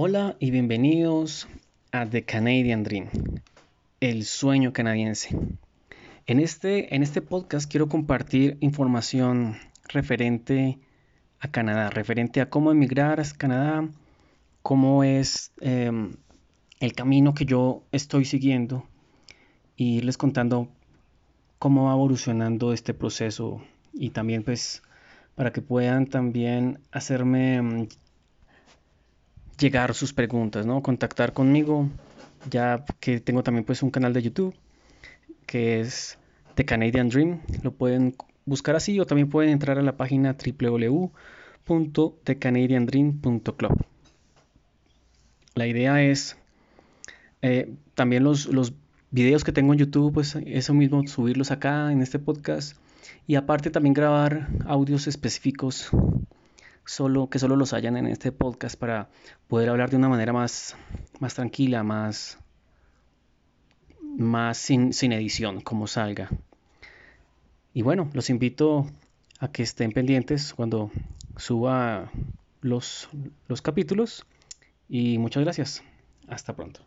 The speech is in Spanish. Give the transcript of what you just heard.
Hola y bienvenidos a The Canadian Dream, el sueño canadiense. En este, en este podcast quiero compartir información referente a Canadá, referente a cómo emigrar a Canadá, cómo es em, el camino que yo estoy siguiendo y irles contando cómo va evolucionando este proceso y también pues para que puedan también hacerme em, llegar sus preguntas, ¿no? Contactar conmigo, ya que tengo también pues un canal de YouTube que es The Canadian Dream, lo pueden buscar así o también pueden entrar a la página www.thecanadiandream.club. La idea es eh, también los, los videos que tengo en YouTube, pues eso mismo, subirlos acá en este podcast y aparte también grabar audios específicos solo, que solo los hayan en este podcast para poder hablar de una manera más, más tranquila, más, más sin, sin edición, como salga. Y bueno, los invito a que estén pendientes cuando suba los, los capítulos y muchas gracias. Hasta pronto.